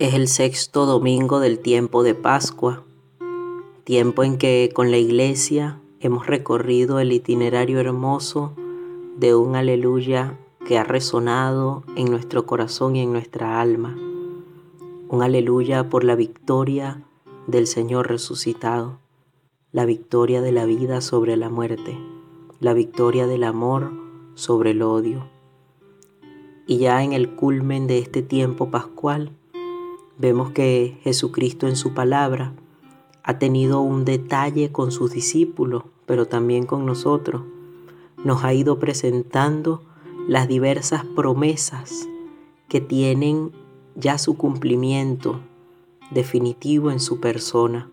Es el sexto domingo del tiempo de Pascua, tiempo en que con la iglesia hemos recorrido el itinerario hermoso de un aleluya que ha resonado en nuestro corazón y en nuestra alma. Un aleluya por la victoria del Señor resucitado, la victoria de la vida sobre la muerte, la victoria del amor sobre el odio. Y ya en el culmen de este tiempo pascual, Vemos que Jesucristo en su palabra ha tenido un detalle con sus discípulos, pero también con nosotros. Nos ha ido presentando las diversas promesas que tienen ya su cumplimiento definitivo en su persona.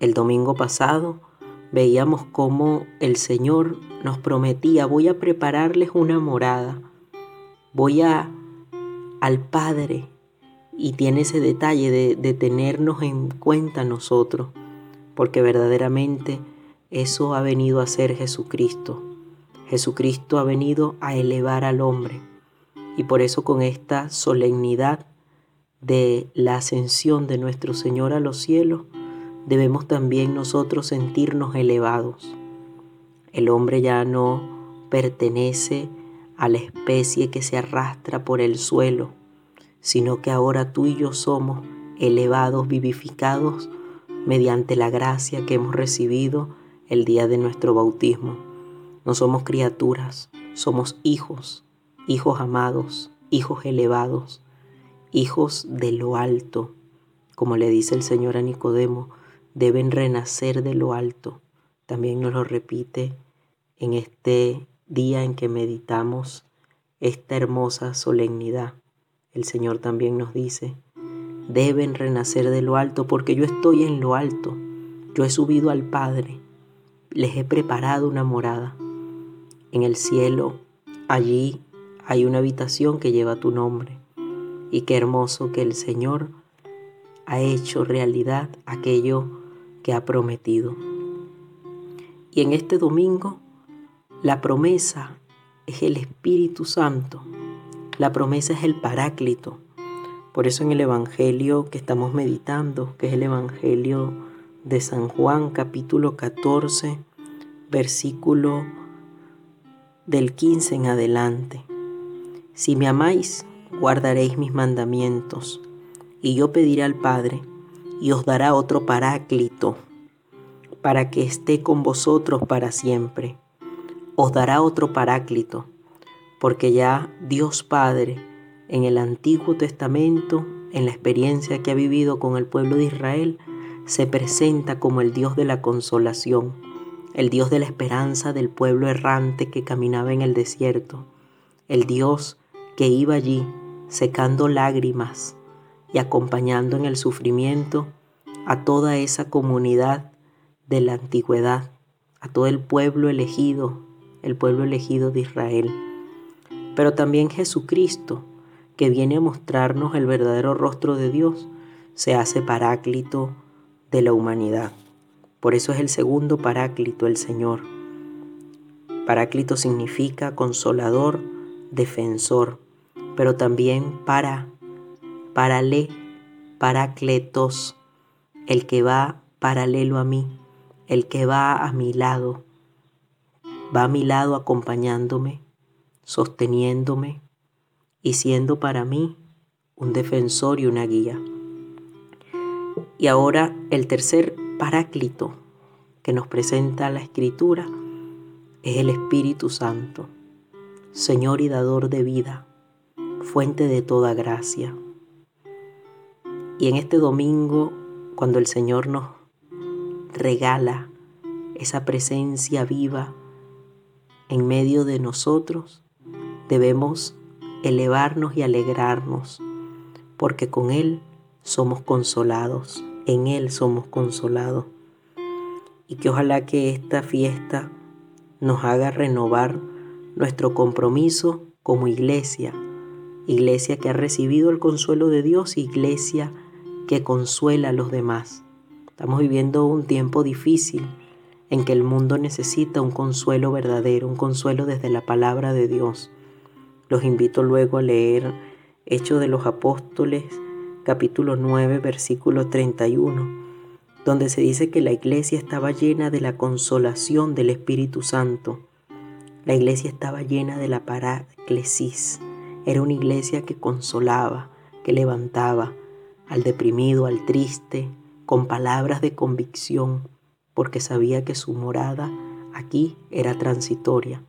El domingo pasado veíamos cómo el Señor nos prometía, voy a prepararles una morada, voy a al Padre y tiene ese detalle de, tenernos en cuenta nosotros, porque verdaderamente eso ha venido a ser Jesucristo. Jesucristo ha venido a elevar al hombre y por eso con esta solemnidad de la ascensión de nuestro Señor a los cielos, debemos también nosotros sentirnos elevados. El hombre ya no pertenece a la especie que se arrastra por el suelo, sino que ahora tú y yo somos elevados, vivificados mediante la gracia que hemos recibido el día de nuestro bautismo. No somos criaturas, somos hijos, hijos amados, hijos elevados, hijos de lo alto. Como le dice el Señor a Nicodemo, deben renacer de lo alto. También nos lo repite en este día en que meditamos esta hermosa solemnidad el Señor también nos dice, deben renacer de lo alto porque yo estoy en lo alto. Yo he subido al Padre, les he preparado una morada. En el cielo, allí hay una habitación que lleva tu nombre. Y qué hermoso que el Señor ha hecho realidad aquello que ha prometido. Y en este domingo, la promesa es el Espíritu Santo la promesa es el paráclito. Por eso en el Evangelio que estamos meditando, que es el Evangelio de San Juan capítulo 14, versículo del 15 en adelante. Si me amáis, guardaréis mis mandamientos, y yo pediré al Padre, y os dará otro paráclito, para que esté con vosotros para siempre. Os dará otro paráclito porque ya Dios Padre en el Antiguo Testamento, en la experiencia que ha vivido con el pueblo de Israel, se presenta como el Dios de la consolación, el Dios de la esperanza del pueblo errante que caminaba en el desierto, el Dios que iba allí secando lágrimas y acompañando en el sufrimiento a toda esa comunidad de la antigüedad, a todo el pueblo elegido, el pueblo elegido de Israel pero también Jesucristo, que viene a mostrarnos el verdadero rostro de Dios, se hace paráclito de la humanidad. Por eso es el segundo paráclito, el Señor. Paráclito significa consolador, defensor, pero también para, parale, paracletos, el que va paralelo a mí, el que va a mi lado, va a mi lado acompañándome, sosteniéndome y siendo para mí un defensor y una guía. Y ahora el tercer paráclito que nos presenta la Escritura es el Espíritu Santo, Señor y dador de vida, fuente de toda gracia. Y en este domingo, cuando el Señor nos regala esa presencia viva en medio de nosotros, debemos elevarnos y alegrarnos, porque con Él somos consolados, en Él somos consolados. Y que ojalá que esta fiesta nos haga renovar nuestro compromiso como iglesia, iglesia que ha recibido el consuelo de Dios, iglesia que consuela a los demás. Estamos viviendo un tiempo difícil en que el mundo necesita un consuelo verdadero, un consuelo desde la palabra de Dios. Los invito luego a leer Hechos de los Apóstoles, capítulo 9, versículo 31, donde se dice que la iglesia estaba llena de la consolación del Espíritu Santo. La iglesia estaba llena de la paráclesis. Era una iglesia que consolaba, que levantaba al deprimido, al triste, con palabras de convicción, porque sabía que su morada aquí era transitoria,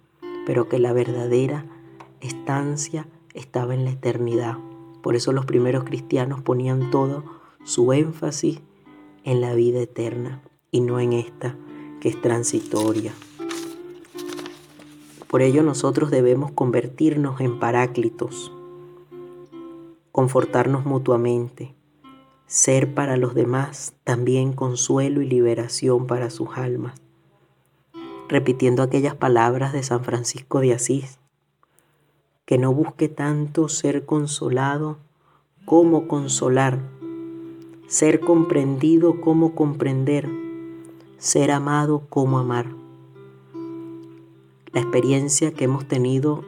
pero que la verdadera estancia estaba en la eternidad. Por eso los primeros cristianos ponían todo su énfasis en la vida eterna y no en esta que es transitoria. Por ello nosotros debemos convertirnos en paráclitos, confortarnos mutuamente, ser para los demás también consuelo y liberación para sus almas. Repitiendo aquellas palabras de San Francisco de Asís, que no busque tanto ser consolado como consolar, ser comprendido como comprender, ser amado como amar. La experiencia que hemos tenido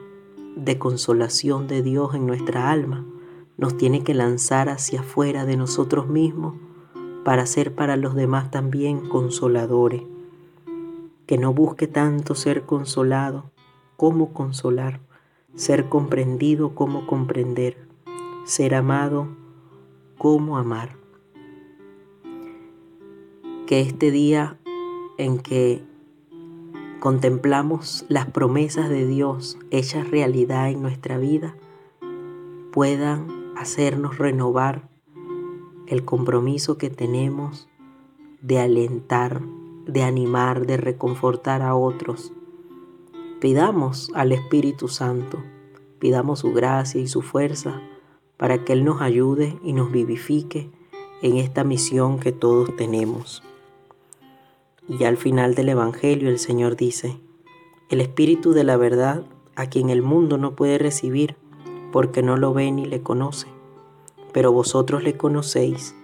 de consolación de Dios en nuestra alma nos tiene que lanzar hacia afuera de nosotros mismos para ser para los demás también consoladores. Que no busque tanto ser consolado como consolar, ser comprendido como comprender, ser amado como amar. Que este día en que contemplamos las promesas de Dios hechas realidad en nuestra vida puedan hacernos renovar el compromiso que tenemos de alentar, de animar, de reconfortar a otros. Pidamos al Espíritu Santo, pidamos su gracia y su fuerza para que Él nos ayude y nos vivifique en esta misión que todos tenemos. Y al final del Evangelio el Señor dice, el Espíritu de la verdad, a quien el mundo no puede recibir, porque no lo ve ni le conoce. Pero vosotros le conocéis,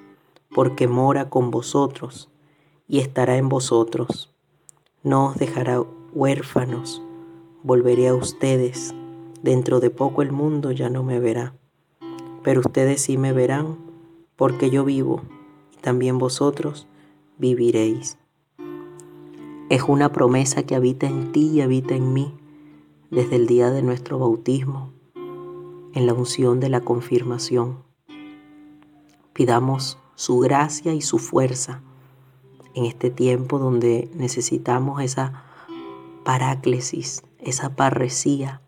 porque mora con vosotros y estará en vosotros. No os dejará huérfanos, volveré a ustedes. Dentro de poco el mundo ya no me verá, pero ustedes sí me verán, porque yo vivo y también vosotros viviréis. Es una promesa que habita en ti y habita en mí desde el día de nuestro bautismo en la unción de la confirmación. Pidamos su gracia y su fuerza en este tiempo donde necesitamos esa paráclesis, esa parresía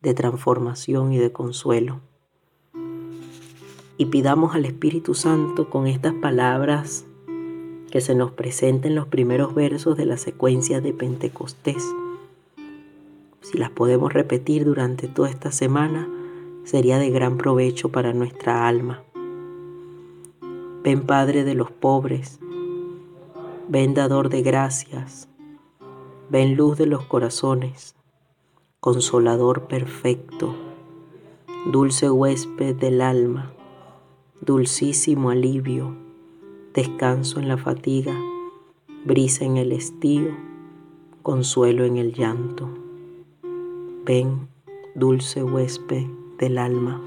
de transformación y de consuelo. Y pidamos al Espíritu Santo con estas palabras que se nos presenten los primeros versos de la secuencia de Pentecostés. Si las podemos repetir durante toda esta semana, sería de gran provecho para nuestra alma. Ven Padre de los pobres, ven dador de gracias, ven luz de los corazones, consolador perfecto, dulce huésped del alma, dulcísimo alivio, descanso en la fatiga, brisa en el estío, consuelo en el llanto. Ven, dulce huésped del alma.